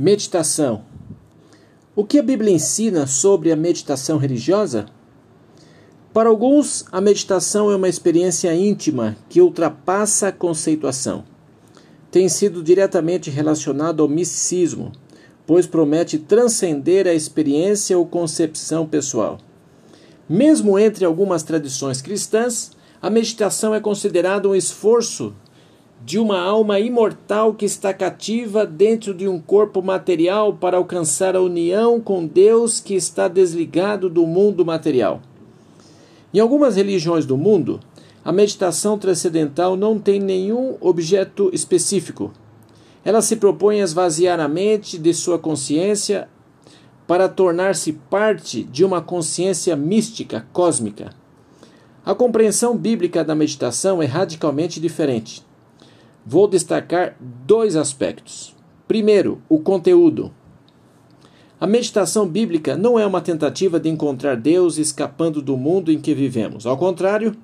Meditação. O que a Bíblia ensina sobre a meditação religiosa? Para alguns, a meditação é uma experiência íntima que ultrapassa a conceituação. Tem sido diretamente relacionado ao misticismo, pois promete transcender a experiência ou concepção pessoal. Mesmo entre algumas tradições cristãs, a meditação é considerada um esforço de uma alma imortal que está cativa dentro de um corpo material para alcançar a união com Deus que está desligado do mundo material. Em algumas religiões do mundo, a meditação transcendental não tem nenhum objeto específico. Ela se propõe a esvaziar a mente de sua consciência para tornar-se parte de uma consciência mística cósmica. A compreensão bíblica da meditação é radicalmente diferente vou destacar dois aspectos. Primeiro, o conteúdo. A meditação bíblica não é uma tentativa de encontrar Deus escapando do mundo em que vivemos. Ao contrário,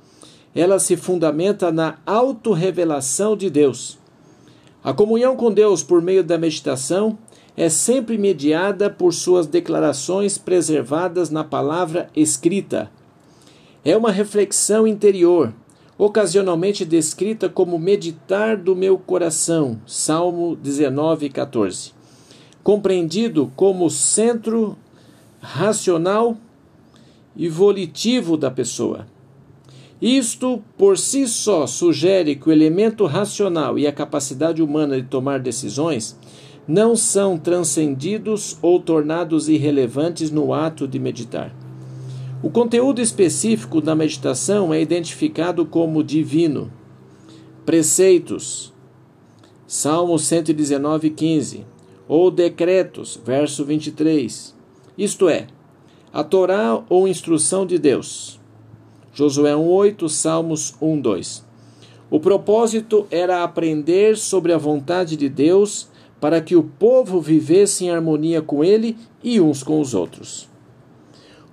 ela se fundamenta na autorrevelação de Deus. A comunhão com Deus por meio da meditação é sempre mediada por suas declarações preservadas na palavra escrita. É uma reflexão interior ocasionalmente descrita como meditar do meu coração, Salmo 19, 14. Compreendido como centro racional e volitivo da pessoa. Isto por si só sugere que o elemento racional e a capacidade humana de tomar decisões não são transcendidos ou tornados irrelevantes no ato de meditar. O conteúdo específico da meditação é identificado como divino. Preceitos, Salmo 119, 15, ou decretos, verso 23, isto é, a Torá ou instrução de Deus. Josué 1:8, Salmos 1:2. O propósito era aprender sobre a vontade de Deus para que o povo vivesse em harmonia com ele e uns com os outros.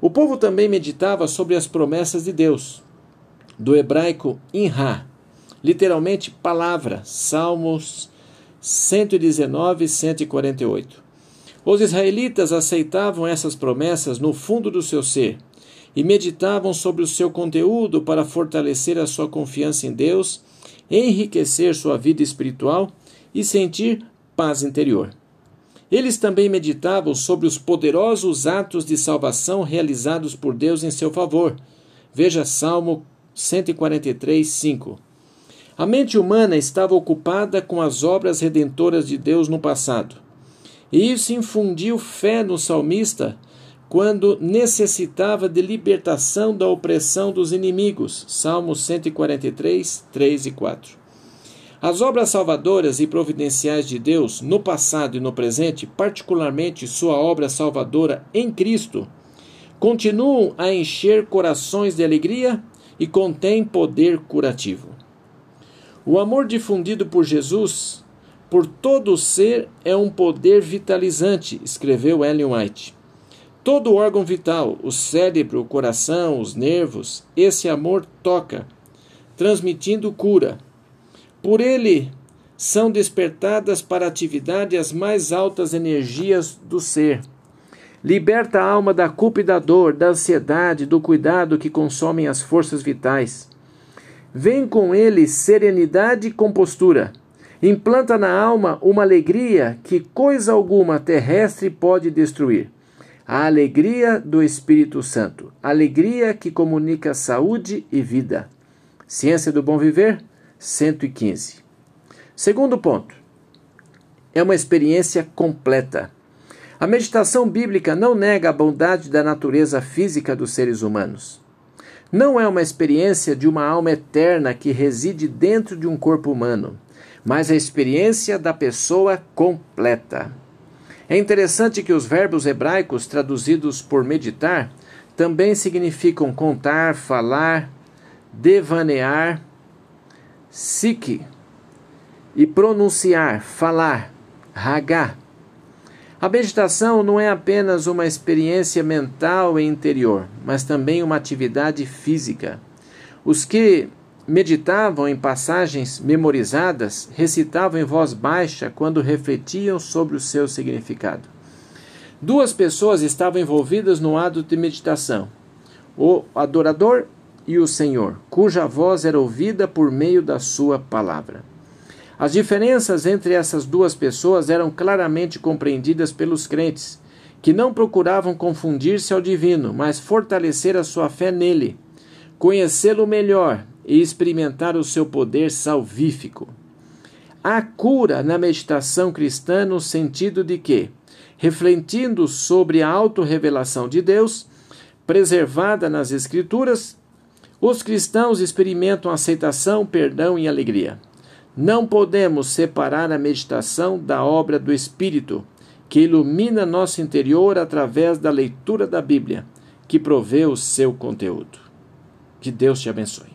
O povo também meditava sobre as promessas de Deus, do hebraico Inha, literalmente palavra, Salmos 119 e 148. Os israelitas aceitavam essas promessas no fundo do seu ser e meditavam sobre o seu conteúdo para fortalecer a sua confiança em Deus, enriquecer sua vida espiritual e sentir paz interior. Eles também meditavam sobre os poderosos atos de salvação realizados por Deus em seu favor. Veja Salmo 143, 5. A mente humana estava ocupada com as obras redentoras de Deus no passado. E isso infundiu fé no salmista quando necessitava de libertação da opressão dos inimigos. Salmo 143, 3 e 4. As obras salvadoras e providenciais de Deus, no passado e no presente, particularmente sua obra salvadora em Cristo, continuam a encher corações de alegria e contêm poder curativo. O amor difundido por Jesus por todo o ser é um poder vitalizante, escreveu Ellen White. Todo órgão vital, o cérebro, o coração, os nervos, esse amor toca, transmitindo cura por ele são despertadas para a atividade as mais altas energias do ser. Liberta a alma da culpa e da dor, da ansiedade, do cuidado que consomem as forças vitais. Vem com ele serenidade e compostura. Implanta na alma uma alegria que coisa alguma terrestre pode destruir. A alegria do Espírito Santo, alegria que comunica saúde e vida. Ciência do bom viver? 115. Segundo ponto, é uma experiência completa. A meditação bíblica não nega a bondade da natureza física dos seres humanos. Não é uma experiência de uma alma eterna que reside dentro de um corpo humano, mas a experiência da pessoa completa. É interessante que os verbos hebraicos traduzidos por meditar também significam contar, falar, devanear Sik e pronunciar, falar, ragar. A meditação não é apenas uma experiência mental e interior, mas também uma atividade física. Os que meditavam em passagens memorizadas, recitavam em voz baixa quando refletiam sobre o seu significado. Duas pessoas estavam envolvidas no ato de meditação: o adorador e o Senhor, cuja voz era ouvida por meio da sua palavra. As diferenças entre essas duas pessoas eram claramente compreendidas pelos crentes, que não procuravam confundir-se ao divino, mas fortalecer a sua fé nele, conhecê-lo melhor e experimentar o seu poder salvífico. Há cura na meditação cristã no sentido de que, refletindo sobre a autorrevelação de Deus, preservada nas Escrituras, os cristãos experimentam aceitação, perdão e alegria. Não podemos separar a meditação da obra do Espírito, que ilumina nosso interior através da leitura da Bíblia, que provê o seu conteúdo. Que Deus te abençoe.